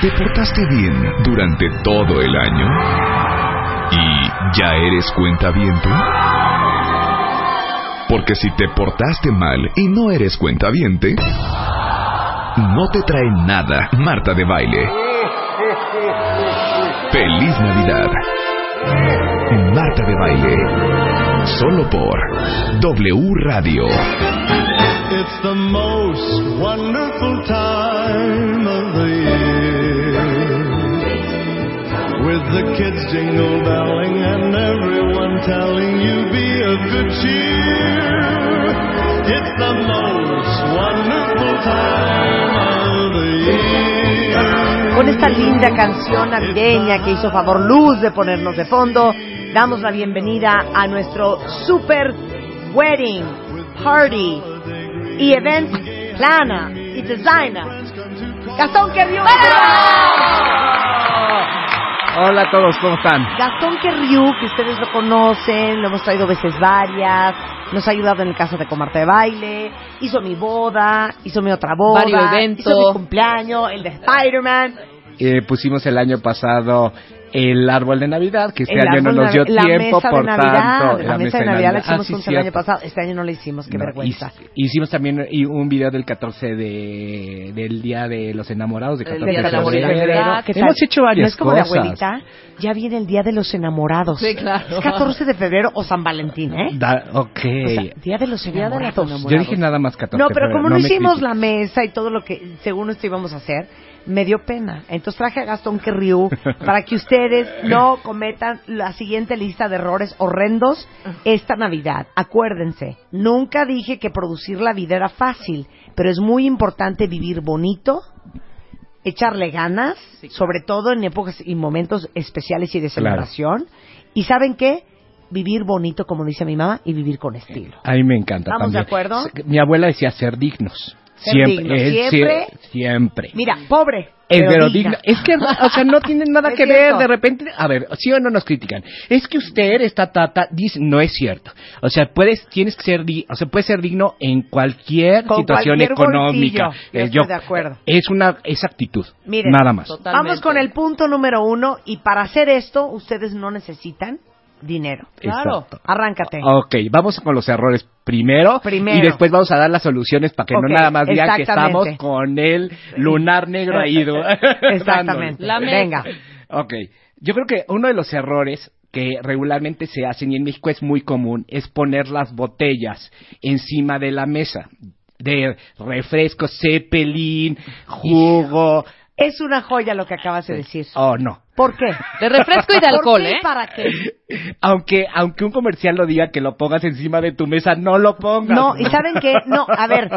¿Te portaste bien durante todo el año? ¿Y ya eres cuentaviente? Porque si te portaste mal y no eres cuentaviente, no te trae nada Marta de Baile. ¡Feliz Navidad! Marta de Baile. Solo por W Radio. It's the most wonderful time of the year. With the kids jingle belling and everyone telling you be of good cheer. It's the most wonderful time of the year. Con esta linda canción navideña que hizo favor Luz de ponernos de fondo, damos la bienvenida a nuestro super wedding party y event plana y designer. Gastón Querriu. Hola a todos, ¿cómo están? Gastón Querriu, que ustedes lo conocen, lo hemos traído veces varias, nos ha ayudado en el caso de Comarte de Baile, hizo mi boda, hizo mi otra boda, Varios eventos. hizo mi cumpleaños, el de Spider-Man. Eh, pusimos el año pasado el árbol de Navidad, que este El año no nos dio la tiempo, mesa por de Navidad, tanto. la, mesa de Navidad la hicimos Ah, sí, juntos el año pasado. Este año no la hicimos, qué No, vergüenza. hic- Hicimos también y- un video del 14 de, del Día de los Enamorados, de Del 14 Día de de la febrero. Hemos hecho varias ¿No es como cosas. de abuelita? Ya viene el Día de los Enamorados. Sí, claro. Es 14 de febrero o San Valentín, ¿eh? Da- ok. O sea, Día de los Día de los Enamorados. Yo dije nada más 14 No, pero como no, me hicimos la mesa y todo lo que según esto íbamos a hacer, me dio pena. Entonces traje a Gastón Querriu para que ustedes no cometan la siguiente lista de errores horrendos esta Navidad. Acuérdense, nunca dije que producir la vida era fácil, pero es muy importante vivir bonito, echarle ganas, sobre todo en épocas y momentos especiales y de Claro. celebración. ¿Y saben qué? Vivir bonito, como dice mi mamá, y vivir con estilo. A mí me encanta ¿Estamos de acuerdo? Mi abuela decía ser dignos. Siempre. siempre. siempre. Mira, pobre. Es pero pero digna. digna. Es que, o sea, no tienen nada Es que cierto. ver. De repente, a ver, sí o no nos critican. Es que usted, esta tata, dice, no es cierto. O sea, puedes, tienes que ser, o sea, puedes ser digno en cualquier Con situación cualquier económica. bolsillo. Yo Eh, estoy de acuerdo. Es una, es actitud. Miren, nada más. Totalmente. Vamos con el punto número uno y para hacer esto ustedes no necesitan dinero. Claro. Exacto. Arráncate. Ok, vamos con los errores primero, Primero. y después vamos a dar las soluciones para que no nada más digan que estamos con el lunar negro ahí. Exactamente. La mesa. Venga. Ok, yo creo que uno de los errores que regularmente se hacen y en México es muy común es poner las botellas encima de la mesa de refrescos, cepelín, jugo. Es una joya lo que acabas de decir. Oh, no. ¿Por qué? De refresco y de ¿Por alcohol, qué y ¿eh? ¿Para qué? Aunque aunque un comercial lo diga que lo pongas encima de tu mesa, no lo pongas. No, y ¿saben qué? No, a ver,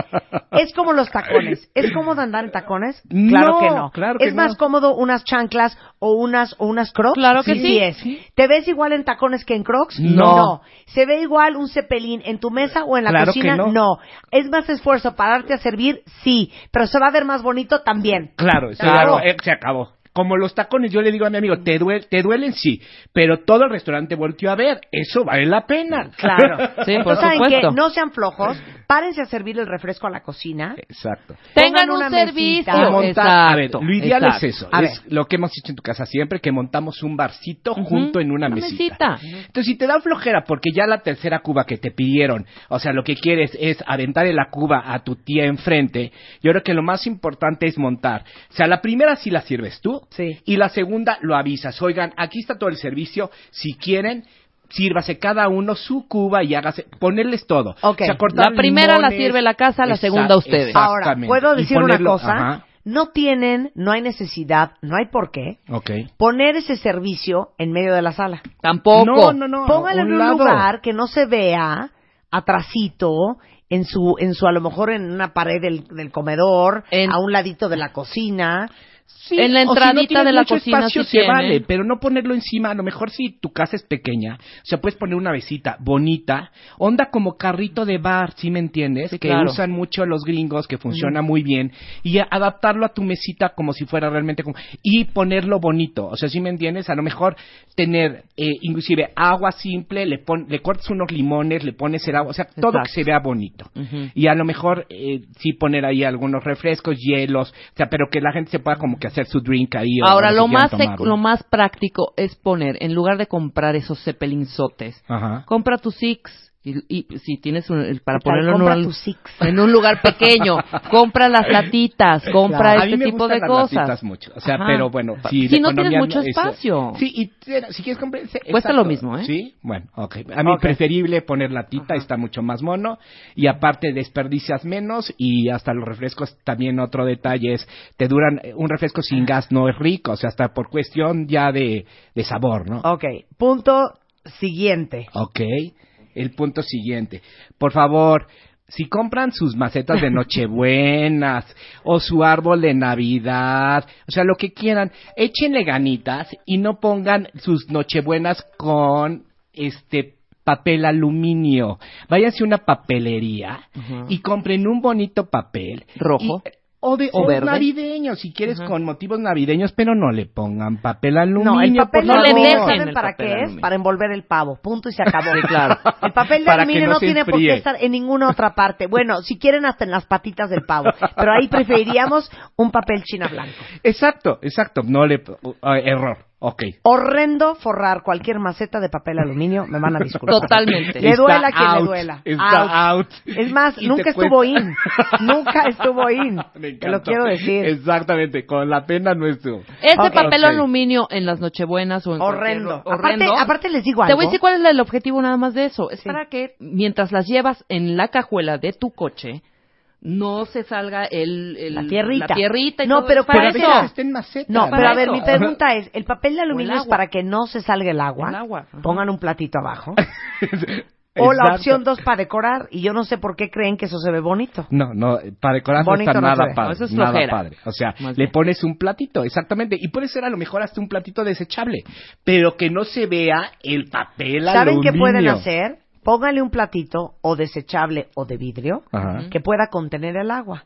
es como los tacones. ¿Es cómodo andar en tacones? Claro No, que no. claro que ¿Es más no. cómodo unas chanclas o unas o unas crocs? Claro que sí. es. ¿Te ves igual en tacones que en crocs? No. ¿Se ve igual un cepelín en tu mesa o en la Claro que cocina? no. ¿Es más esfuerzo pararte a servir? Sí. ¿Pero se va a ver más bonito? También. Claro, Claro. eh, se acabó. Como los tacones, yo le digo a mi amigo, te, duel- te duelen sí, pero todo el restaurante volteó a ver, eso vale la pena. Claro. Sí, por Entonces, ¿saben supuesto. qué? No sean flojos. Párense a servir el refresco a la cocina. Exacto. Tengan un servicio. mesita. Montar- Exacto, a ver, lo ideal exacto. es eso, A es ver. lo que hemos hecho en tu casa siempre, que montamos un barcito junto en una, una mesita. mesita. Entonces, si te da flojera, porque ya la tercera cuba que te pidieron, o sea, lo que quieres es aventarle la cuba a tu tía enfrente, yo creo que lo más importante es montar. O sea, la primera sí la sirves tú, Sí. y la segunda lo avisas. Oigan, aquí está todo el servicio, si quieren... Sírvase cada uno su cuba y hágase, ponerles todo. Ok. O sea, cortar La primera la sirve la casa, la segunda ustedes. Ahora. ¿puedo decir ponerlo- una cosa? Ajá. No tienen, no hay necesidad, no hay por qué poner ese servicio en medio de la sala. Tampoco. No, no, no. Póngalo un en un lado. lugar que no se vea atrasito en su, en su a lo mejor en una pared del, del comedor, En- a un ladito de la cocina. Sí, En la o si no entradita de la mucho cocina espacio, sí se tiene. vale, pero no ponerlo encima. A lo mejor si tu casa es pequeña, o sea, puedes poner una mesita bonita, onda como carrito de bar, ¿sí me entiendes? Sí, que claro. usan mucho los gringos, que funciona muy bien, y adaptarlo a tu mesita como si fuera realmente como... Y ponerlo bonito, o sea, ¿sí me entiendes? A lo mejor tener, eh, inclusive, agua simple, le, pon, le cortas unos limones, le pones el agua, o sea, todo Exacto. que se vea bonito. Y a lo mejor eh, sí poner ahí algunos refrescos, hielos, o sea, pero que la gente se pueda como que hacer su drink ahí. Ahora, lo más, tomar, lo más práctico es poner, en lugar de comprar esos zeppelinzotes, Ajá. compra tus Six. Y, y si tienes un- el- para ponerlo en un, en un lugar pequeño, compra las latitas, compra a mí este me tipo de las cosas. latitas mucho, o sea, Ajá. pero bueno, si, si no tienes economía mucho es- espacio. Sí, y si quieres comprar... Cuesta exacto. lo mismo, ¿eh? Sí, bueno, ok. A mí preferible poner latita, está mucho más mono, y aparte desperdicias menos, y hasta los refrescos también otro detalle es, te duran, eh, un refresco sin gas no es rico, o sea, hasta por cuestión ya de, de sabor, ¿no? Ok, punto siguiente. Ok, el punto siguiente. Por favor, si compran sus macetas de Nochebuenas o su árbol de Navidad, o sea, lo que quieran, échenle ganitas y no pongan sus Nochebuenas con este papel aluminio. Váyanse a una papelería y compren un bonito papel Rojo. y- o de O o verde. navideño, si quieres con motivos navideños, pero no le pongan papel aluminio. No, el papel le aluminio, dejen ¿saben para papel qué es? aluminio. Para envolver el pavo. Punto y se acabó. Sí, claro. El papel de Para aluminio no tiene por qué estar en ninguna otra parte. Bueno, si quieren hasta en las patitas del pavo. Pero ahí preferiríamos un papel china blanco. Exacto, exacto. No le. uh, error. Ok. Horrendo forrar cualquier maceta de papel aluminio, me van a disculpar. Totalmente. Le Está duela a quien out, le duela. está out. Es más, Y nunca te estuvo cuesta. in. Nunca estuvo in. Me Te lo quiero decir. Exactamente, con la pena no estuvo. Ese Ok. papel Ok. aluminio en las nochebuenas o en Horrendo. horrendo. Aparte, aparte les digo Te algo. voy a decir cuál es el objetivo nada más de eso. Es Sí. para que mientras las llevas en la cajuela de tu coche, no se salga el, el- La tierrita. la tierrita y No, todo pero para eso- maceta. No, pero a ver, mi pregunta es, el papel de aluminio es para que no se salga el agua. El agua. Pongan un platito abajo. o la Exacto. opción dos para decorar. Y yo no sé por qué creen que eso se ve bonito. No, no, para decorar no está no nada padre. No, eso es nada flojera. padre. O sea, Más le bien. pones un platito, exactamente. Y puede ser a lo mejor hasta un platito desechable. Pero que no se vea el papel ¿Saben aluminio. qué pueden hacer? Pónganle un platito o desechable o de vidrio Ajá. que pueda contener el agua.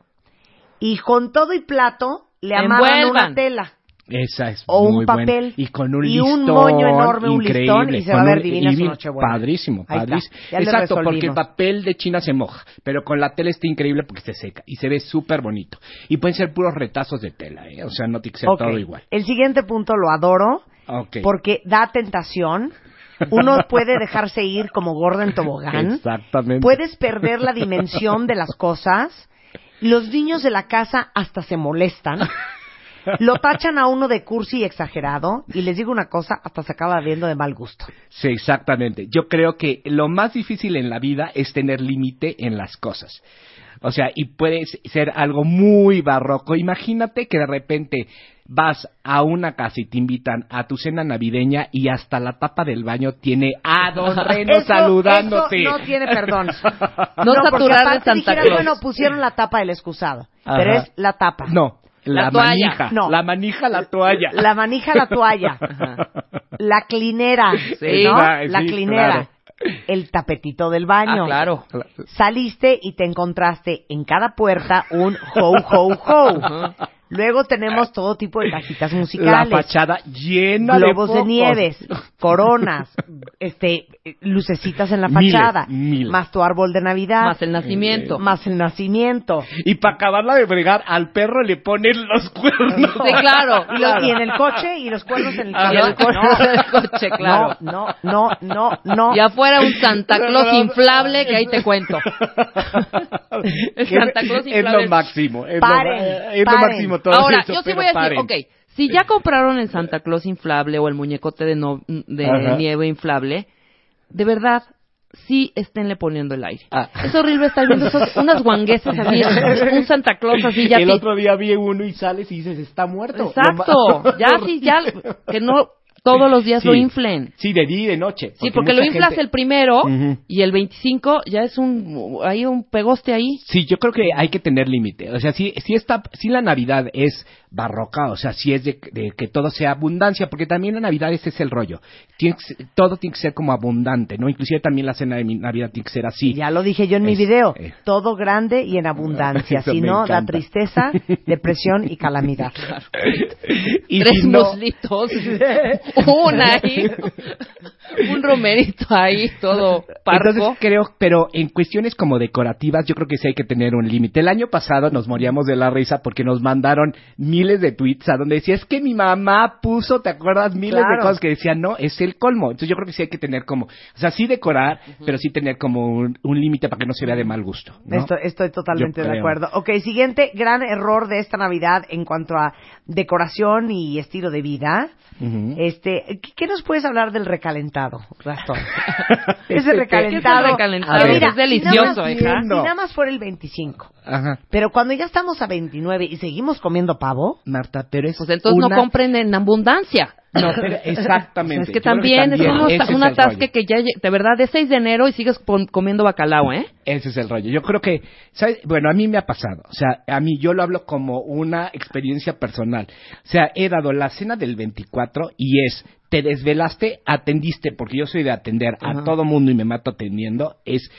Y con todo y plato le amarran Envuelvan. una tela. Esa es O un buena. papel. Y con un Y un listón moño enorme, un increíble, listón, y se va a ver un- divina su Nochebuena. Padrísimo, padrísimo. Exacto, porque el papel de China se moja, pero con la tela está increíble porque se seca y se ve súper bonito. Y pueden ser puros retazos de tela, ¿eh? O sea, no tiene que ser todo igual. El siguiente punto lo adoro porque da tentación. Uno puede dejarse ir como gorda en tobogán. Exactamente. Puedes perder la dimensión de las cosas. Los niños de la casa hasta se molestan. Lo tachan a uno de cursi y exagerado. Y les digo una cosa, hasta se acaba viendo de mal gusto. Sí, exactamente. Yo creo que lo más difícil en la vida es tener límite en las cosas. O sea, y puede ser algo muy barroco. Imagínate que de repente vas a una casa y te invitan a tu cena navideña y hasta la tapa del baño tiene a Don Reno Eso- saludándote. eso no tiene perdón. No porque saturar de Santa dijeras, Claus. Bueno, pusieron la tapa del excusado. Ajá. Pero es la tapa. No, la, La toalla. manija. No. La manija, la toalla. La manija, la toalla. La clinera. Sí. ¿no? La sí, clinera. claro. El tapetito del baño. Ah, claro. Saliste y te encontraste en cada puerta un ho, ho, ho. Luego tenemos todo tipo de cajitas La musicales. fachada llena globos de de, nieves, coronas, este, lucecitas en la Miles, fachada, miles. más tu árbol de Navidad, Más el nacimiento. más el nacimiento. Y para acabarla de bregar, al perro le ponen los cuernos. Sí, claro. Y, y en el coche y los cuernos en el Ah, coche. el coche, el coche, claro. No, no, no, no, no. Y afuera un Santa Claus inflable que ahí te cuento. El Santa Claus es, es inflable. lo máximo. Es, Paren, lo, es lo paren. Todo Ahora, eso, yo sí voy a decir, paren. ok, si ya compraron el Santa Claus inflable o el muñecote de, no- de nieve inflable, de verdad, sí esténle poniendo el aire. Ah. Es horrible estar viendo esos- unas guanguesas así, un Santa Claus así ya El otro día vi uno y sales y dices, está muerto. Exacto, ya sí, ya, que no todos los días Sí. lo inflen. Sí, de día y de noche. Sí, porque lo inflas gente- el primero y el 25 ya es un, hay un pegoste ahí. Sí, yo creo que hay que tener límite. O sea, si, si, esta, si la Navidad es barroca, o sea, si es de, de que todo sea abundancia, porque también la Navidad ese es el rollo. Tiene que todo tiene que ser como abundante, ¿no? Inclusive también la cena de mi- Navidad tiene que ser así. Ya lo dije yo en mi video. eh. Todo grande y en abundancia. Si no, da tristeza, depresión y calamidad. y Tres si no, muslitos, una ahí. Un romerito ahí, todo parco. Entonces creo, pero en cuestiones como decorativas, yo creo que sí hay que tener un límite. El año pasado nos moríamos de la risa porque nos mandaron miles de tweets a donde decía, es que mi mamá puso, ¿te acuerdas? Miles Claro. de cosas que decían, no, es el colmo. Entonces yo creo que sí hay que tener como, o sea, sí decorar, pero sí tener como un, un límite para que no se vea de mal gusto. ¿no? Estoy, estoy totalmente de acuerdo. Ok, siguiente gran error de esta Navidad en cuanto a decoración y estilo de vida. Este, ¿qué, qué nos puedes hablar del recalentado, Ese recalentado. ¿qué es el recalentado? A ver, Es mira, delicioso, si nada más- hija. Si nada más fuera el 25. Ajá. Pero cuando ya estamos a 29 y seguimos comiendo pavo, Marta, pero es Pues entonces una- no compren en abundancia. No, pero exactamente. es que también, es también un, ese es un atasque que ya, de verdad, de 6 de enero y sigues comiendo bacalao, ¿eh? Ese es el rollo. Yo creo que, ¿sabes? bueno, a mí me ha pasado. O sea, a mí yo lo hablo como una experiencia personal. O sea, he dado la cena del 24 y es, te desvelaste, atendiste, porque yo soy de atender a todo mundo y me mato atendiendo, es,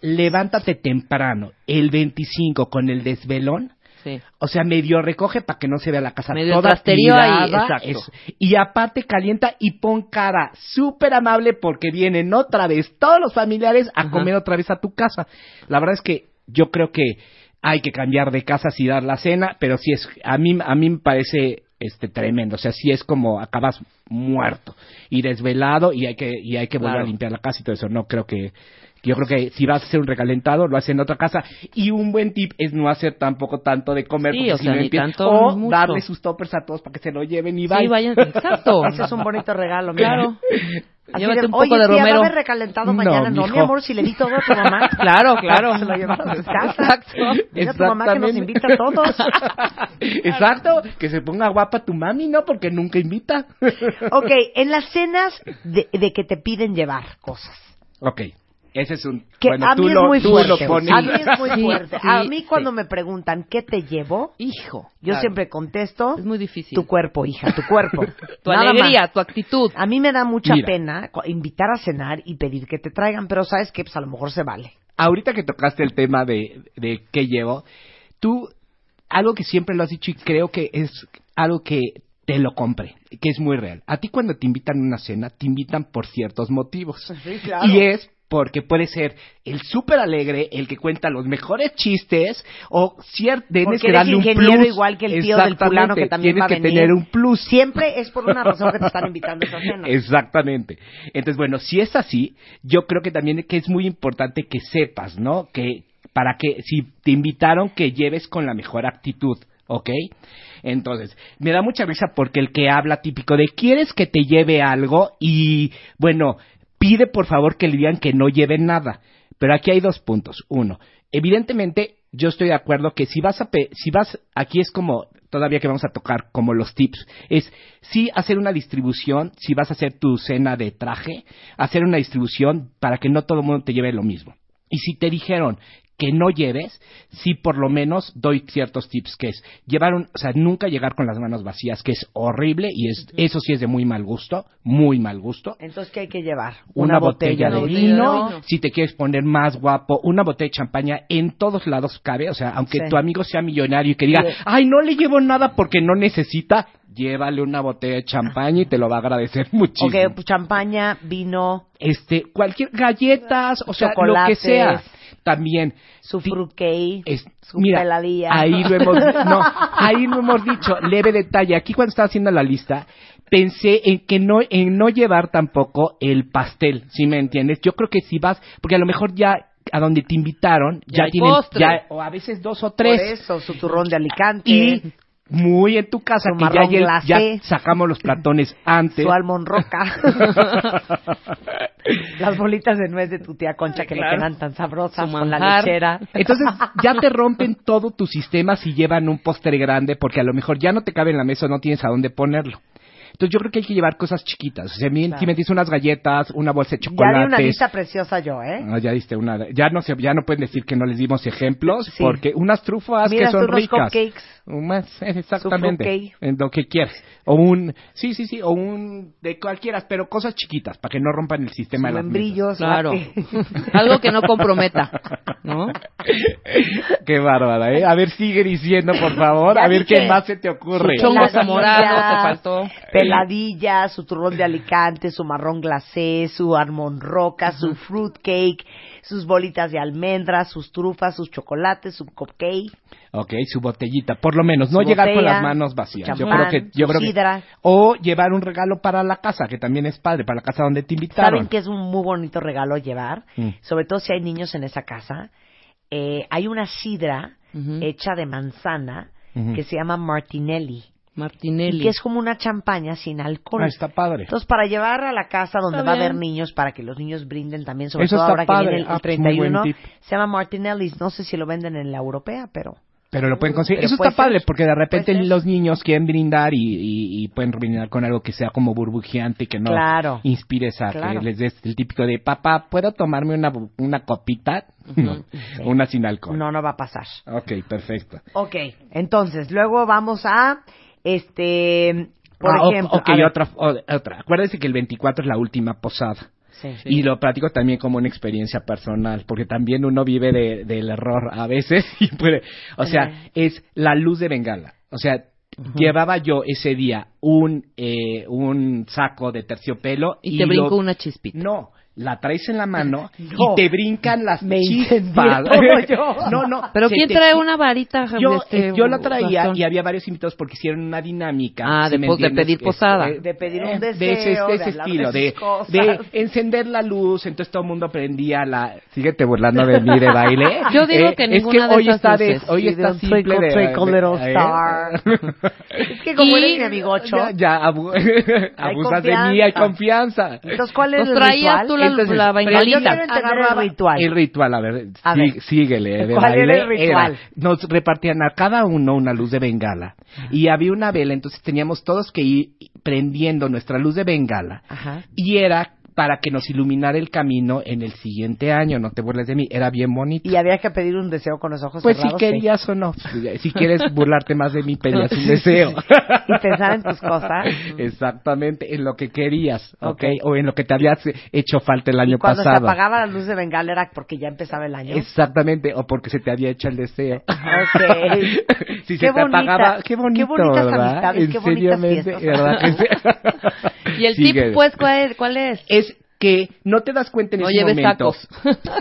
levántate temprano, el 25 con el desvelón, Sí. o sea, medio recoge para que no se vea la casa Medio toda trasterío ahí, tirada, exacto. es- y aparte calienta y pon cara súper amable porque vienen otra vez todos los familiares a Ajá. comer otra vez a tu casa. La verdad es que yo creo que hay que cambiar de casas y dar la cena, pero sí es a mí a mí me parece este tremendo, o sea, sí es como acabas muerto y desvelado y hay que y hay que volver Claro. a limpiar la casa y todo eso. No creo que yo creo que si vas a hacer un recalentado, lo haces en otra casa. Y un buen tip es no hacer tampoco tanto de comer. Sí, porque o si sea, no ni empieza- tanto, O mucho. darle sus toppers a todos para que se lo lleven y Sí, vayan. vayan, exacto. ese es un bonito regalo. mira. Claro. Así Llévate de, un poco Oye, de tía, romero. ¿va a haber recalentado No, mañana? No, mi mijo. amor, si le di todo a tu mamá. Claro, claro. Se lo llevaron a casa. Exacto. Dile a tu mamá que nos Exactamente. invita a todos. Exacto, que se ponga guapa tu mami, ¿no? Porque nunca invita. Ok, en las cenas de, de que te piden llevar cosas. ok, ese es un... Que bueno, a tú mí es lo, muy tú fuerte. lo pones... A mí es muy Sí, fuerte. sí, a mí cuando sí. me preguntan qué te llevo, Hijo. yo Claro. siempre contesto Es muy difícil. tu cuerpo, hija, tu cuerpo. Tu Nada alegría, más. tu actitud. A mí me da mucha Mira. pena invitar a cenar y pedir que te traigan, pero sabes que pues a lo mejor se vale. ahorita que tocaste el tema de, de qué llevo, tú, algo que siempre lo has dicho y creo que es algo que te lo compre, que es muy real. A ti cuando te invitan a una cena, te invitan por ciertos motivos. Sí, claro. Y es porque puede ser el súper alegre, el que cuenta los mejores chistes, o cier- tienes que darle un plus. igual que el tío del fulano que también tienes va a que venir. tener un plus. Siempre es por una razón que te están invitando a esa cena. Exactamente. Entonces, bueno, si es así, yo creo que también que es muy importante que sepas, ¿no? Que para que si te invitaron que lleves con la mejor actitud, ¿ok? Entonces, me da mucha risa porque el que habla típico de quieres que te lleve algo y, bueno, pide por favor que le digan que no lleve nada. Pero aquí hay dos puntos. Uno, evidentemente yo estoy de acuerdo que si vas a si vas aquí es como todavía que vamos a tocar como los tips es sí hacer una distribución si vas a hacer tu cena de traje hacer una distribución para que no todo el mundo te lleve lo mismo y si te dijeron que no lleves, sí por lo menos doy ciertos tips que es llevar un, o sea, nunca llegar con las manos vacías, que es horrible y es eso sí es de muy mal gusto, muy mal gusto Entonces, ¿qué hay que llevar? una, botella, de Una botella vino, de vino. si te quieres poner más guapo, una botella de champaña, en todos lados cabe, o sea, aunque Sí. tu amigo sea millonario y que diga, ay, no le llevo nada porque no necesita, llévale una botella de champaña y te lo va a agradecer muchísimo. Ok, pues, champaña, vino, Este, cualquier galletas, o sea, lo que sea. También, su fruitcake, es- su mira, peladilla. ahí lo hemos, no, ahí lo hemos dicho, leve detalle. Aquí cuando estaba haciendo la lista, pensé en que no, en no llevar tampoco el pastel, ¿sí me entiendes? Yo creo que si vas, porque a lo mejor ya a donde te invitaron, Ya ya, tienen, ya, o a veces dos o Por tres. eso, su turrón de Alicante, Y muy en tu casa, que ya, ya sacamos los platones antes. su almond roca. Las bolitas de nuez de tu tía Concha que Claro. le quedan tan sabrosas con la lechera. Entonces ya te rompen todo tu sistema si llevan un postre grande porque a lo mejor ya no te cabe en la mesa o no tienes a dónde ponerlo. Entonces yo creo que hay que llevar cosas chiquitas. O sea, Claro. si me dices unas galletas, una bolsa de Ya chocolates. di una lista preciosa yo, ¿eh? Ah, ya diste una. Ya no se, ya no pueden decir que no les dimos ejemplos Sí. porque unas trufas Mira, que son unos ricas. cupcakes. Más, eh, exactamente. En lo que quieras. O un, sí, sí, sí, o un de cualquiera, pero cosas chiquitas para que no rompan el sistema de las membrillos. Claro. Algo que no comprometa, ¿no? Qué bárbara, ¿eh? A ver, sigue diciendo, por favor. Ya a ver dije. qué más se te ocurre. Su chongo Las zamorano, sillas, te faltó. Pero heladilla, su turrón de Alicante, su marrón glacé, su armón roca, su fruit cake, sus bolitas de almendras, sus trufas, sus chocolates, su cupcake. Ok, su botellita, por lo menos, no Su llegar con las manos vacías. yo champán, creo que, yo creo que- sidra. o llevar un regalo para la casa, que también es padre, para la casa donde te invitaron. ¿Saben que es un muy bonito regalo llevar? Mm. Sobre todo si hay niños en esa casa. Eh, hay una sidra Ujú. hecha de manzana Ujú. que se llama Martinelli. Martinelli. Y que es como una champaña sin alcohol. Ah, está padre. Entonces, para llevar a la casa donde Está va a haber niños, para que los niños brinden también, sobre Eso todo está ahora padre. que viene el, Ah, el muy buen 31, tip. se llama Martinelli's. No sé si lo venden en la europea, pero... Pero lo pueden conseguir. Pero Eso está padre porque de repente los niños quieren brindar y, y- y pueden brindar con algo que sea como burbujeante, que no Claro. inspires a Claro. que les des el típico de papá, ¿puedo tomarme una, una copita? No, una sin alcohol. No, no va a pasar. Ok, perfecto. Ok, entonces, luego vamos a, este, por Ah, ejemplo... ok, otra, otra. Acuérdense que el 24 es la última posada. Sí. Y lo platico también como una experiencia personal, porque también uno vive de- del error a veces y puede, o sea, es la luz de bengala. O sea, llevaba yo ese día un eh, un saco de terciopelo Y te lo- brincó una chispita. No, la traes en la mano No. y te brincan las Me chispas. yo. no, no. Pero ¿quién te trae una varita? yo, este, eh, yo la traía y había varios invitados porque hicieron una dinámica. Ah, de pedir Es- posada. eh, De pedir un deseo, de ese, de de ese hablar estilo, de encender la luz, entonces todo el mundo prendía la... Síguete burlando de mí de baile. Yo digo Eh, que es ninguna que de hoy esas está de, luces. hoy está de simple ¿eh? Es que como Y- eres mi amigocho, Ya, ya abu- abusas de mí, hay confianza. entonces, ¿cuál es el ritual? La, Entonces, la bengalita. el ritual. El ritual, a ver, A sí- ver. síguele. de ¿Cuál era el ritual? nos repartían a cada uno una luz de bengala y había una vela, entonces teníamos todos que ir prendiendo nuestra luz de bengala Ajá. y era para que nos iluminara el camino en el siguiente año, no te burles de mí, era bien bonito. Y había que pedir un deseo con los ojos Pues si cerrados. sí. querías o no, si quieres burlarte más de mí, pedías un deseo. Y pensar en tus cosas. Exactamente, en lo que querías, ¿ok? Ok. O en lo que te habías hecho falta el año Y cuando pasado. se apagaba la luz de bengala era porque ya empezaba el año. Exactamente, o porque se te había hecho el deseo. Ok. si Qué se te bonita- apagaba, qué bonito, qué bonitas ¿verdad? amistades, qué bonitas. ¿verdad? Y el Sigue. tip, pues, ¿cuál es? ¿Cuál es? es que no te das cuenta en No ese lleves momento. tacos.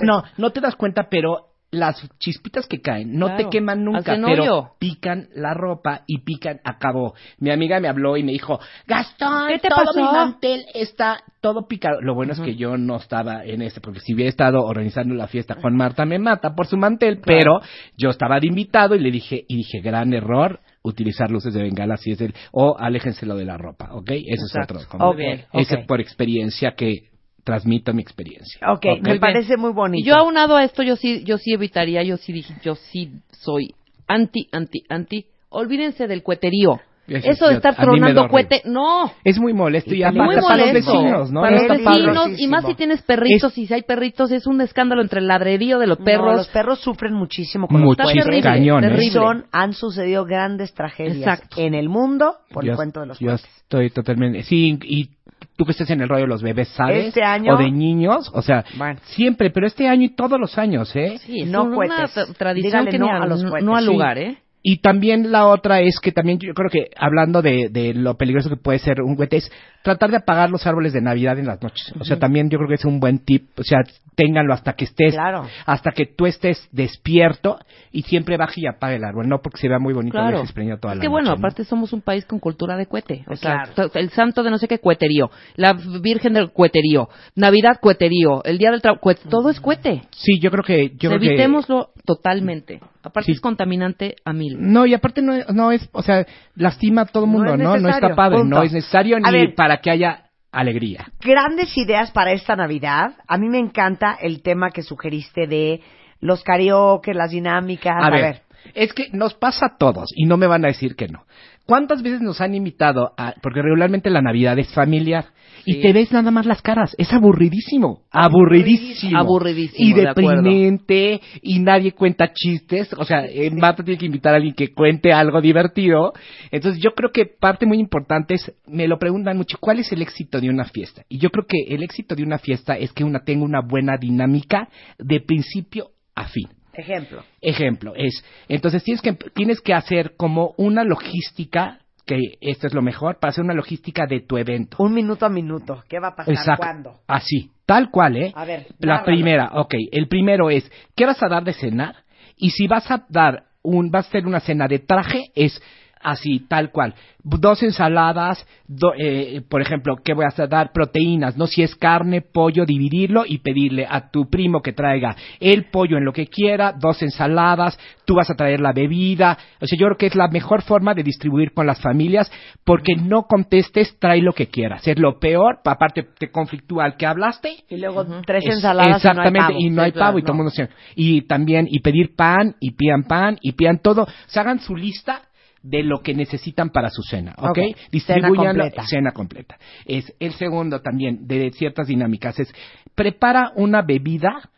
no, no te das cuenta, pero las chispitas que caen no Claro, te queman nunca, pero hoyo. pican la ropa y pican, acabó. Mi amiga me habló y me dijo, Gastón, ¿Qué te todo pasó? mi mantel está todo picado. Lo bueno es que yo no estaba en este, porque si hubiera estado organizando la fiesta, Juan Marta me mata por su mantel, pero yo estaba de invitado y le dije, y dije, gran error, utilizar luces de bengala si es el, o aléjenselo de la ropa, ¿ok? Eso Exacto. es otro. como- Ok, Ese por experiencia que transmito mi experiencia. Ok, me parece muy bonito. Y yo aunado a esto, yo sí, yo sí evitaría, yo sí dije, yo sí soy anti, anti, anti. Olvídense del cueterío. Eso Eso de estar tronando cohete, no. Es muy molesto y aparte para los vecinos, ¿no? Para los vecinos, y más si tienes perritos, y si hay perritos, es un escándalo entre el ladrerío de los No, perros. los perros sufren muchísimo con Muchísimo, los terrible. son, han sucedido grandes tragedias Exacto. en el mundo por Yo- el cuento de los Yo puentes. estoy totalmente... Sí, y tú que estés en el rollo de los bebés, ¿sabes? Este año- O de niños, o sea, Bueno. siempre, pero este año y todos los años, ¿eh? Sí, es No una tradición Dígale que no ni a los no- no al Sí. lugar, ¿eh? Y también la otra es que también yo creo que hablando de, de lo peligroso que puede ser un cohete es tratar de apagar los árboles de Navidad en las noches. O sea, también yo creo que es un buen tip. O sea, ténganlo hasta que estés, Claro. hasta que tú estés despierto y siempre baje y apague el árbol. No porque se vea muy bonito Claro. toda Es la que bueno, aparte somos un país con cultura de cohete. O sea, Claro. el santo de no sé qué cueterío, la Virgen del cueterío, Navidad cueterío, el Día del Trabajo, todo es cohete. Sí, yo creo que... Yo creo que- Evitémoslo totalmente. Aparte Sí. es contaminante a mil. No, y aparte no, no es, o sea, lastima a todo el No mundo, es ¿no? No, necesario, está padre, punto. no es necesario ni ver. para que haya alegría. Grandes ideas para esta Navidad. A mí me encanta el tema que sugeriste de los karaoke, las dinámicas. A, ver, es que nos pasa a todos y no me van a decir que no. ¿Cuántas veces nos han invitado a, porque regularmente la Navidad es familiar y Sí. te ves nada más las caras? Es aburridísimo, aburridísimo. Aburridísimo, Y de acuerdo. deprimente y nadie cuenta chistes. O sea, eh, Marta tiene que invitar a alguien que cuente algo divertido. Entonces yo creo que parte muy importante es, me lo preguntan mucho, ¿cuál es el éxito de una fiesta? Y yo creo que el éxito de una fiesta es que una tenga una buena dinámica de principio a fin. Ejemplo. Ejemplo, es, entonces tienes que, tienes que hacer como una logística que esto es lo mejor, para hacer una logística de tu evento. Un minuto a minuto. ¿Qué va a pasar? Exacto. ¿Cuándo? Así, tal cual, ¿eh? A ver, La primera, ok. El primero es, ¿qué vas a dar de cenar? Y si vas a dar un, vas a hacer una cena de traje, es así, tal cual. Dos ensaladas, do- eh, por ejemplo, ¿qué voy a dar? Proteínas, ¿no? Si es carne, pollo, dividirlo y pedirle a tu primo que traiga el pollo en lo que quiera, dos ensaladas, tú vas a traer la bebida. O sea, yo creo que es la mejor forma de distribuir con las familias, porque no contestes, trae lo que quieras. Es lo peor, aparte te conflictúa al que hablaste. Y luego tres Es- ensaladas exactamente, y no hay pavo. y Sí, todo el mundo se- y también y pedir pan y pidan pan y pidan todo, se hagan su lista de lo que necesitan para su cena, ¿ok? Ok, cena completa. cena completa. Es el segundo también de ciertas dinámicas es prepara una bebida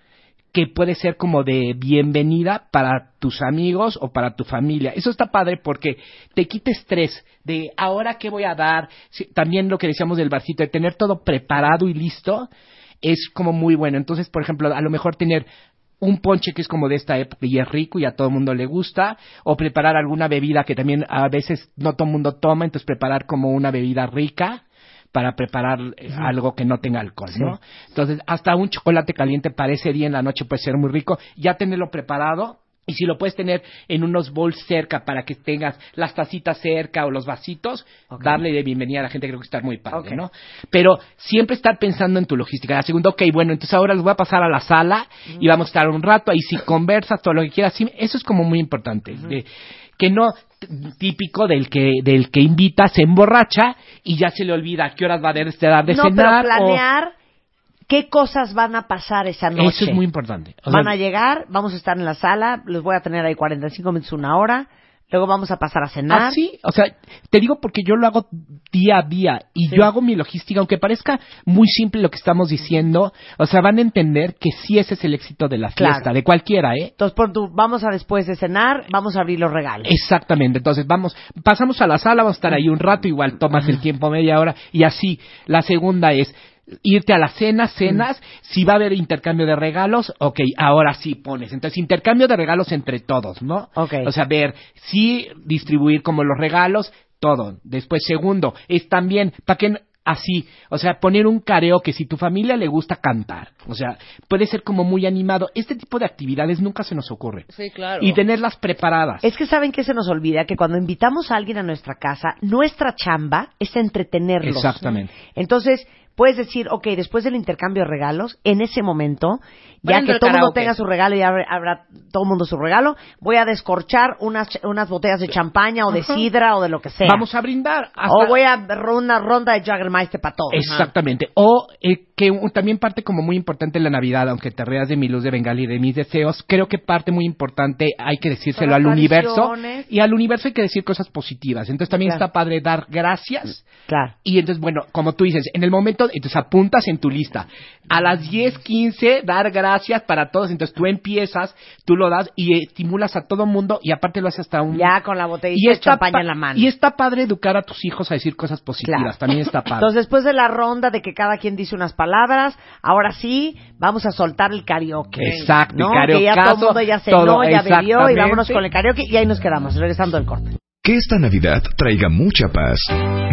que puede ser como de bienvenida para tus amigos o para tu familia. Eso está padre porque te quita estrés de ahora qué voy a dar. También lo que decíamos del barcito, de tener todo preparado y listo es como muy bueno. Entonces, por ejemplo, a lo mejor tener un ponche que es como de esta época y es rico y a todo el mundo le gusta, o preparar alguna bebida que también a veces no todo el mundo toma, entonces preparar como una bebida rica para preparar eh, algo que no tenga alcohol, ¿no? Entonces, hasta un chocolate caliente para ese día en la noche puede ser muy rico, ya tenerlo preparado y si lo puedes tener en unos bowls cerca para que tengas las tacitas cerca o los vasitos, darle de bienvenida a la gente creo que está muy padre. ¿no? Pero siempre estar pensando en tu logística. La segunda, ok, bueno, entonces ahora les voy a pasar a la sala y vamos a estar un rato ahí si conversas, todo lo que quieras. Sí, eso es como muy importante. de- que no típico del que del que invita se emborracha y ya se le olvida a qué horas va a dar de, de no, cenar pero o- planear qué cosas van a pasar esa noche. eso es muy importante O Van sea, a llegar, vamos a estar en la sala, los voy a tener ahí 45 minutos, una hora, luego vamos a pasar a cenar. Así, o sea, te digo porque yo lo hago día a día y Sí. yo hago mi logística, aunque parezca muy simple lo que estamos diciendo, o sea, van a entender que sí ese es el éxito de la Claro. fiesta, de cualquiera, ¿eh? Entonces, por tu, vamos a después de cenar, vamos a abrir los regalos. Exactamente, entonces vamos, pasamos a la sala, vamos a estar ahí un rato, igual tomas el tiempo media hora y así. La segunda es irte a la cena, cenas, si va a haber intercambio de regalos, ok, ahora sí pones. Entonces, intercambio de regalos entre todos, ¿no? Ok. O sea, ver, sí distribuir como los regalos, todo. Después, segundo, es también, ¿para qué? no- Así, o sea, poner un karaoke, si tu familia le gusta cantar, o sea, puede ser como muy animado. Este tipo de actividades nunca se nos ocurre. Sí, claro. Y tenerlas preparadas. Es que saben que se nos olvida que cuando invitamos a alguien a nuestra casa, nuestra chamba es entretenerlos. Exactamente. Entonces, puedes decir, ok, después del intercambio de regalos, en ese momento, ya que todo el mundo tenga su regalo y habrá, habrá todo el mundo su regalo, voy a descorchar unas, unas botellas de champaña o de sidra o de lo que sea. Vamos a brindar. hasta- O voy a una ronda de Jaggermeister para todos. Exactamente. O eh, que un- también parte como muy importante en la Navidad, aunque te reas de mi luz de Bengal y de mis deseos, creo que parte muy importante hay que decírselo al universo. Y al universo hay que decir cosas positivas. Entonces también Claro. está padre dar gracias. Claro. Y entonces, bueno, como tú dices, en el momento, entonces apuntas en tu lista. A las 10, 15, dar gracias para todos. Entonces tú empiezas, tú lo das y estimulas a todo mundo y aparte lo haces hasta un... Ya con la botellita y de champaña pa- en la mano. Y está padre educar a tus hijos a decir cosas positivas. Claro. También está padre. Entonces, después de la ronda de que cada quien dice unas palabras, ahora sí, vamos a soltar el karaoke. Exacto, ¿no? el Que ya todo el mundo ya cenó, todo, ya bebió y vámonos con el karaoke y ahí nos quedamos, regresando al corte. Que esta Navidad traiga mucha paz,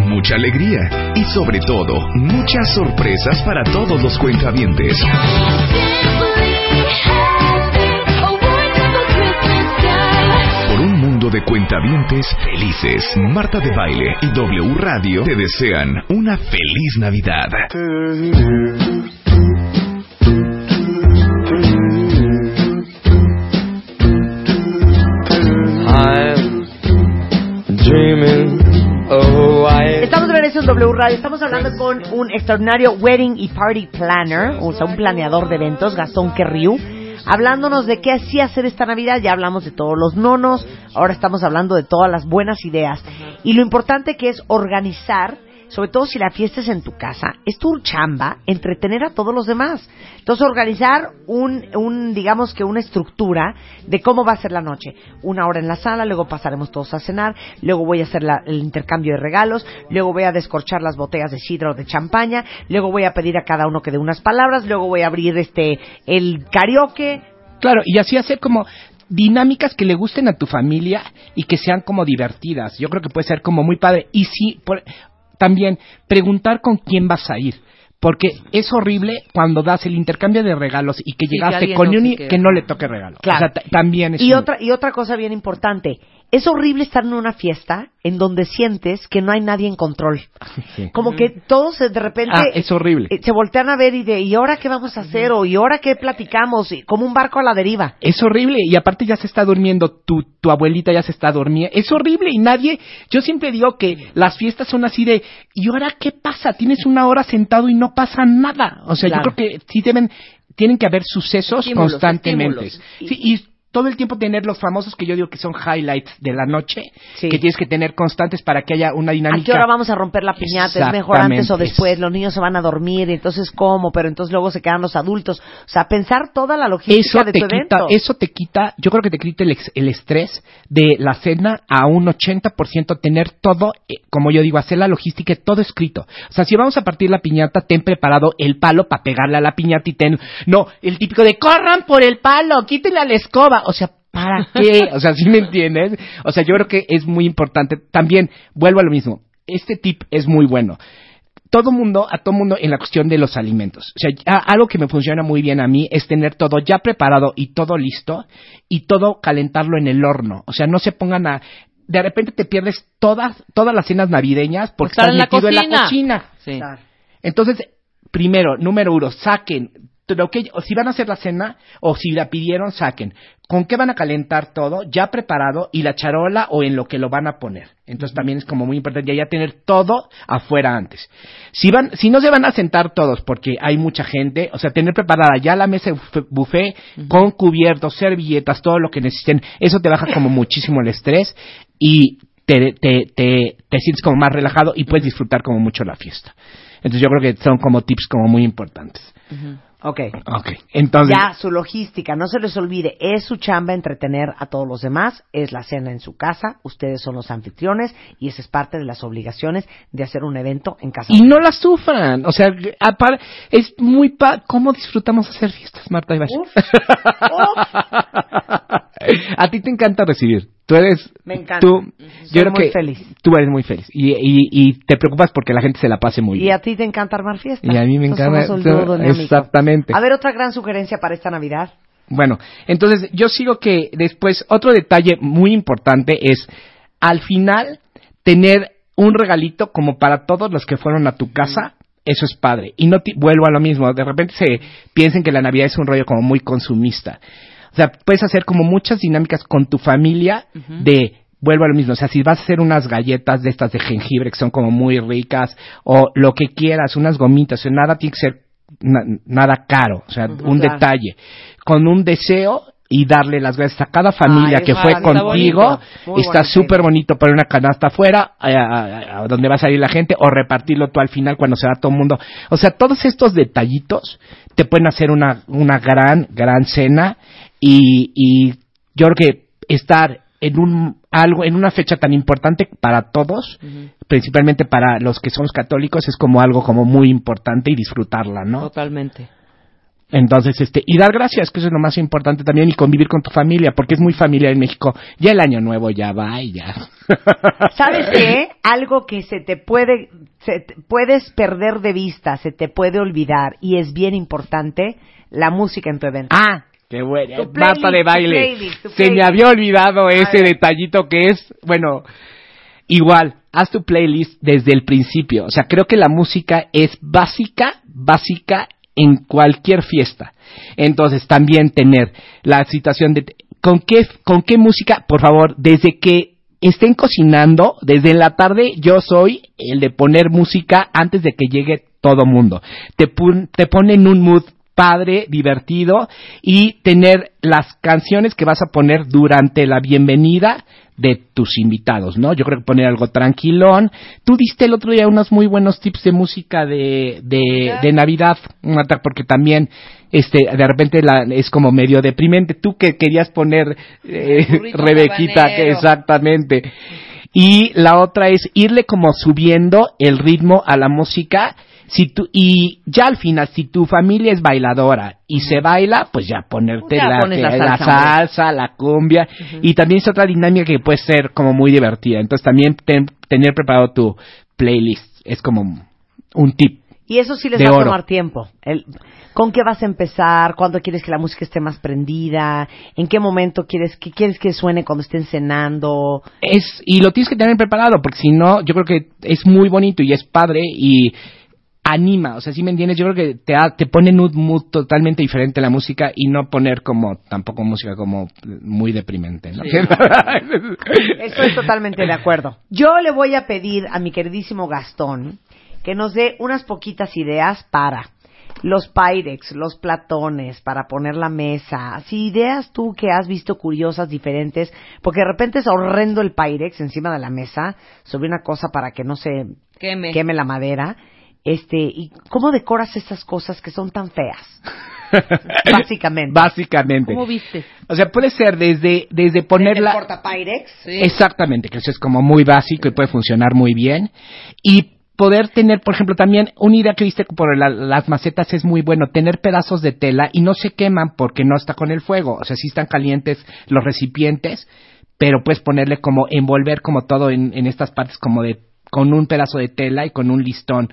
mucha alegría y sobre todo muchas sorpresas para todos los cuentavientes. Por un mundo de cuentavientes felices, Marta de Baile y W Radio te desean una feliz Navidad. Estamos hablando con un extraordinario wedding y party planner, o sea, un planeador de eventos, Gastón Querriu, hablándonos de qué así hacer esta Navidad, ya hablamos de todos los nonos, ahora estamos hablando de todas las buenas ideas, y lo importante que es organizar, sobre todo si la fiesta es en tu casa, es tu chamba entretener a todos los demás. Entonces, organizar un, un, digamos que una estructura de cómo va a ser la noche. Una hora en la sala, luego pasaremos todos a cenar, luego voy a hacer la- el intercambio de regalos, luego voy a descorchar las botellas de sidra o de champaña, luego voy a pedir a cada uno que dé unas palabras, luego voy a abrir este, el karaoke. Claro, y así hacer como dinámicas que le gusten a tu familia y que sean como divertidas. Yo creo que puede ser como muy padre. Y sí, por- también preguntar con quién vas a ir. Porque es horrible cuando das el intercambio de regalos y que llegaste con no se un quede. que no le toque regalo. Claro. O sea, ta- también es Y un- otra, y otra cosa bien importante, es horrible estar en una fiesta en donde sientes que no hay nadie en control. Sí. Como que todos de repente Ah, es horrible. eh, se voltean a ver y de, ¿y ahora qué vamos a hacer? O ¿y ahora qué platicamos? Y como un barco a la deriva. Es horrible y aparte ya se está durmiendo, tu, tu abuelita ya se está durmiendo. Es horrible y nadie, yo siempre digo que las fiestas son así de, ¿y ahora qué pasa? Tienes una hora sentado y no pasa nada. O sea, Claro. yo creo que sí deben, tienen que haber sucesos Estímulos, constantemente. estímulos. Sí, y todo el tiempo tener los famosos que yo digo que son highlights de la noche, Sí. que tienes que tener constantes para que haya una dinámica. ¿A qué hora vamos a romper la piñata? ¿Es mejor antes o después? Los niños se van a dormir, entonces ¿cómo? Pero entonces luego se quedan los adultos. O sea, pensar toda la logística eso de te tu quita, evento. eso te quita, yo creo que te quita el, el estrés de la cena a un 80%, tener todo, eh, como yo digo, hacer la logística, todo escrito. O sea, si vamos a partir la piñata, ten preparado el palo para pegarle a la piñata y ten, no, el típico de corran por el palo, quítenle a la escoba, o sea, ¿para qué? O sea, ¿sí me entiendes? O sea, yo creo que es muy importante. También, vuelvo a lo mismo, este tip es muy bueno todo mundo, a todo mundo en la cuestión de los alimentos. O sea, algo que me funciona muy bien a mí es tener todo ya preparado y todo listo y todo calentarlo en el horno. O sea, no se pongan a... De repente te pierdes todas, todas las cenas navideñas porque estás en la metido en la cocina. Sí. Entonces, primero, número uno, saquen lo que, o si van a hacer la cena o si la pidieron, saquen. ¿Con qué van a calentar todo? Ya preparado y la charola o en lo que lo van a poner. Entonces también es como muy importante ya tener todo afuera antes. Si van, si no se van a sentar todos porque hay mucha gente, o sea, tener preparada ya la mesa de buf- buffet con cubiertos, servilletas, todo lo que necesiten, eso te baja como muchísimo el estrés y te, te, te, te sientes como más relajado y puedes disfrutar como mucho la fiesta. Entonces yo creo que son como tips como muy importantes. Ok. Ok. Entonces, Ya, su logística, no se les olvide, es su chamba entretener a todos los demás, es la cena en su casa, ustedes son los anfitriones y esa es parte de las obligaciones de hacer un evento en casa. y no la sufran. O sea, apar- es muy pa ¿Cómo disfrutamos hacer fiestas, Marta Ibash? A ti te encanta recibir. Tú eres. Me encanta. Tú, Soy yo creo muy que feliz. tú eres muy feliz. Y, y, y te preocupas porque la gente se la pase muy Y bien. a ti te encanta armar fiestas. Y a mí me encanta- somos exactamente. A ver, otra gran sugerencia para esta Navidad. Bueno, entonces yo sigo que después otro detalle muy importante es al final tener un regalito como para todos los que fueron a tu casa. Eso es padre. Y no vuelvo a lo mismo. De repente se piensen que la Navidad es un rollo como muy consumista. O sea, puedes hacer como muchas dinámicas con tu familia de vuelvo a lo mismo, o sea, si vas a hacer unas galletas de estas de jengibre que son como muy ricas o lo que quieras, unas gomitas, o sea, nada tiene que ser na- nada caro, o sea, un claro. detalle, con un deseo y darle las gracias a cada familia Ay, que fue bonito. contigo, Muy está bonito. súper bonito poner una canasta afuera, a, a- a donde va a salir la gente, o repartirlo tú al final cuando se va todo el mundo. O sea, todos estos detallitos te pueden hacer una, una gran, gran cena y, y yo creo que estar en un algo en una fecha tan importante para todos, principalmente para los que somos católicos, es como algo como muy importante y disfrutarla, ¿no? Totalmente. Entonces, este, y dar gracias, que eso es lo más importante también, y convivir con tu familia, porque es muy familiar en México. Ya el año nuevo ya va y ya. ¿Sabes qué? Algo que se te puede, se te- puedes perder de vista, se te puede olvidar y es bien importante, la música en tu evento. Ah, qué bueno. Marta de baile. playlist, Se me había olvidado ese detallito que es, bueno, igual, haz tu playlist desde el principio. O sea, creo que la música es básica, básica en cualquier fiesta. Entonces, también tener la situación de con qué con qué música, por favor, desde que estén cocinando, desde la tarde yo soy el de poner música antes de que llegue todo mundo. Te, pon- te pone en un mood padre, divertido y tener las canciones que vas a poner durante la bienvenida de tus invitados, ¿no? Yo creo que poner algo tranquilón. Tú diste el otro día unos muy buenos tips de música de, de, de Navidad, Marta, porque también este de repente la, es como medio deprimente. Tú que querías poner eh, Rebequita, que exactamente. Y la otra es irle como subiendo el ritmo a la música Si tú, y ya al final, si tu familia es bailadora y se baila, pues ya ponerte Ya la, la salsa, la cumbia. Y también es otra dinámica que puede ser como muy divertida. Entonces también ten- tener preparado tu playlist es como un tip. Y eso sí les va a oro. tomar tiempo. El- ¿Con qué vas a empezar? ¿Cuándo quieres que la música esté más prendida? ¿En qué momento quieres que quieres que suene cuando estén cenando? Es, y lo tienes que tener preparado, porque si no, yo creo que es muy bonito y es padre y anima, o sea, si me entiendes, yo creo que te, ha- te pone en un mood totalmente diferente la música y no poner como, tampoco música como muy deprimente, ¿no? Estoy totalmente de acuerdo. Yo le voy a pedir a mi queridísimo Gastón que nos dé unas poquitas ideas para los Pyrex, los platones, para poner la mesa. Así, ideas tú que has visto curiosas, diferentes, porque de repente es horrendo el Pyrex encima de la mesa sobre una cosa para que no se Queme. queme la madera. Este, ¿y cómo decoras estas cosas que son tan feas? Básicamente. Básicamente. ¿Cómo viste? O sea, puede ser desde, desde ponerla... Pyrex. Sí. Exactamente, que eso es como muy básico y puede funcionar muy bien. Y poder tener, por ejemplo, también una idea que viste por la- las macetas es muy bueno, tener pedazos de tela y no se queman porque no está con el fuego. O sea, sí están calientes los recipientes, pero puedes ponerle como, envolver como todo en, en estas partes como de, con un pedazo de tela y con un listón.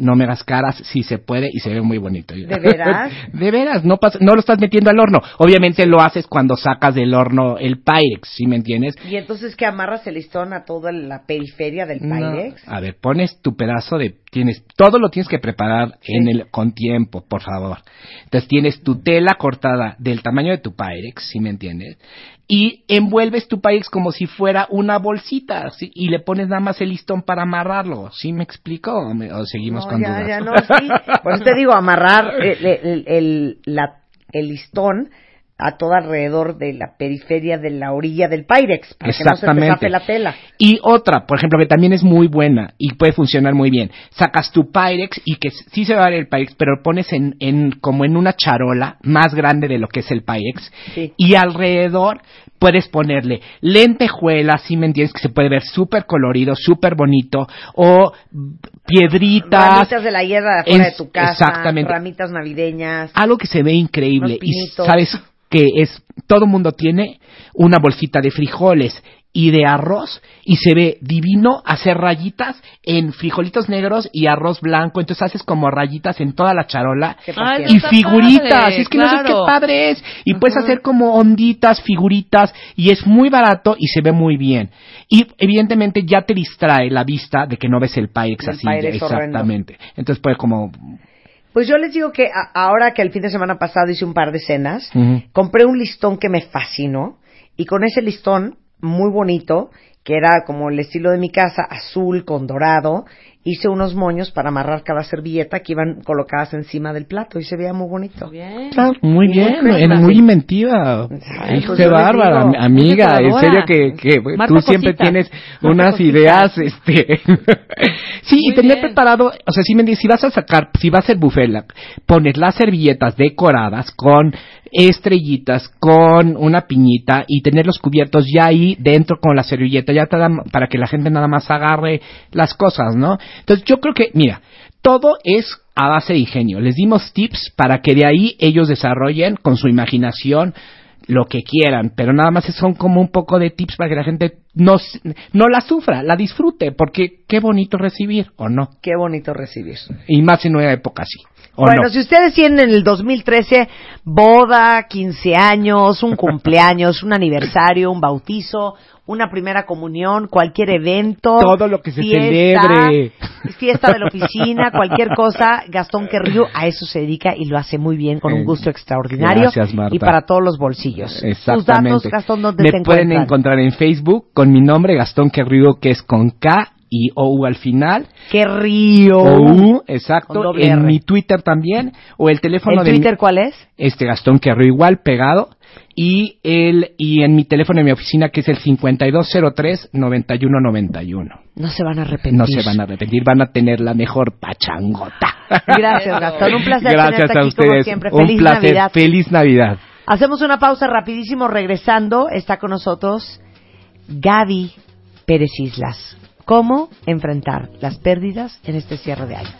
No me hagas caras, sí se puede y se ve muy bonito. ¿De veras? de veras, no, pasa- no lo estás metiendo al horno. Obviamente lo haces cuando sacas del horno el Pyrex, ¿sí me entiendes? Y entonces que amarras el listón a toda la periferia del No. Pyrex. A ver, pones tu pedazo de tienes todo lo tienes que preparar Sí. en el con tiempo, por favor. Entonces tienes tu tela cortada del tamaño de tu Pyrex, si me entiendes, y envuelves tu Pyrex como si fuera una bolsita, ¿sí? y le pones nada más el listón para amarrarlo. ¿Sí me explico? ¿O, me- o seguimos No, con ya, dudas? ya no, sí. Por eso te digo, amarrar el, el, el- la- el listón a todo alrededor de la periferia de la orilla del Pyrex, para que no se te Exactamente. la tela. Y otra, por ejemplo, que también es muy buena y puede funcionar muy bien. Sacas tu Pyrex y que sí se va a ver el Pyrex, pero lo pones en, en como en una charola más grande de lo que es el Pyrex. Sí. Y alrededor puedes ponerle lentejuelas, si me entiendes, que se puede ver súper colorido, súper bonito, o piedritas. Ramitas de la hierba de afuera de tu casa, exactamente. ramitas navideñas. algo que se ve increíble y sabes que es todo mundo tiene una bolsita de frijoles y de arroz y se ve divino hacer rayitas en frijolitos negros y arroz blanco. Entonces haces como rayitas en toda la charola Ay, y figuritas. padre, es que no sé qué padre es. Y puedes hacer como onditas figuritas y es muy barato y se ve muy bien. Y evidentemente ya te distrae la vista de que no ves el Pyrex El así Pyrex horrendo. exactamente. Entonces puede como Pues yo les digo que a- ahora que el fin de semana pasado hice un par de cenas, compré un listón que me fascinó y con ese listón muy bonito, que era como el estilo de mi casa, azul con dorado, hice unos moños para amarrar cada servilleta que iban colocadas encima del plato y se veía muy bonito. Bien. Claro, muy Muy bien, muy inventiva. Ay, Hijo pues les bárbara, digo, amiga, en serio que, que Marta tú siempre tienes Marta unas Cosita. ideas, este, sí, y Muy tener bien. preparado, o sea, si me dices, si vas a sacar, si va a ser buffet, pones las servilletas decoradas con estrellitas, con una piñita y tener los cubiertos ya ahí dentro con la servilleta, ya para que la gente nada más agarre las cosas, ¿no? Entonces yo creo que, mira, todo es a base de ingenio. Les dimos tips para que de ahí ellos desarrollen con su imaginación lo que quieran, pero nada más son como un poco de tips para que la gente no, no la sufra, la disfrute, porque qué bonito recibir, ¿o no? Qué bonito recibir. Y más en una época así, ¿o Bueno, no? si ustedes tienen en el 2013 boda, 15 años, un cumpleaños, un aniversario, un bautizo, una primera comunión, cualquier evento, Todo lo que se celebre. fiesta de la oficina, cualquier cosa, Gastón Querriu a eso se dedica y lo hace muy bien con un Eh, gusto extraordinario gracias, Marta. y para todos los bolsillos. Tus Exactamente. datos, Gastón, ¿dónde Me te pueden encuentran? encontrar en Facebook con mi nombre, Gastón Querrigo, que es con K y OU al final. Querrío. OU, exacto. En mi Twitter también. O el teléfono ¿El de mi- Twitter cuál es? este Gastón Querrigo igual, pegado. Y el, y en mi teléfono en mi oficina que es el 5203-9191. No se van a arrepentir. No se van a arrepentir, van a tener la mejor pachangota. Gracias, Gastón. Un placer Gracias tenerte a aquí como ustedes. siempre. Un Feliz placer. Navidad. Feliz Navidad. Hacemos una pausa rapidísimo. Regresando, está con nosotros Gaby Pérez Islas. ¿Cómo enfrentar las pérdidas en este cierre de año?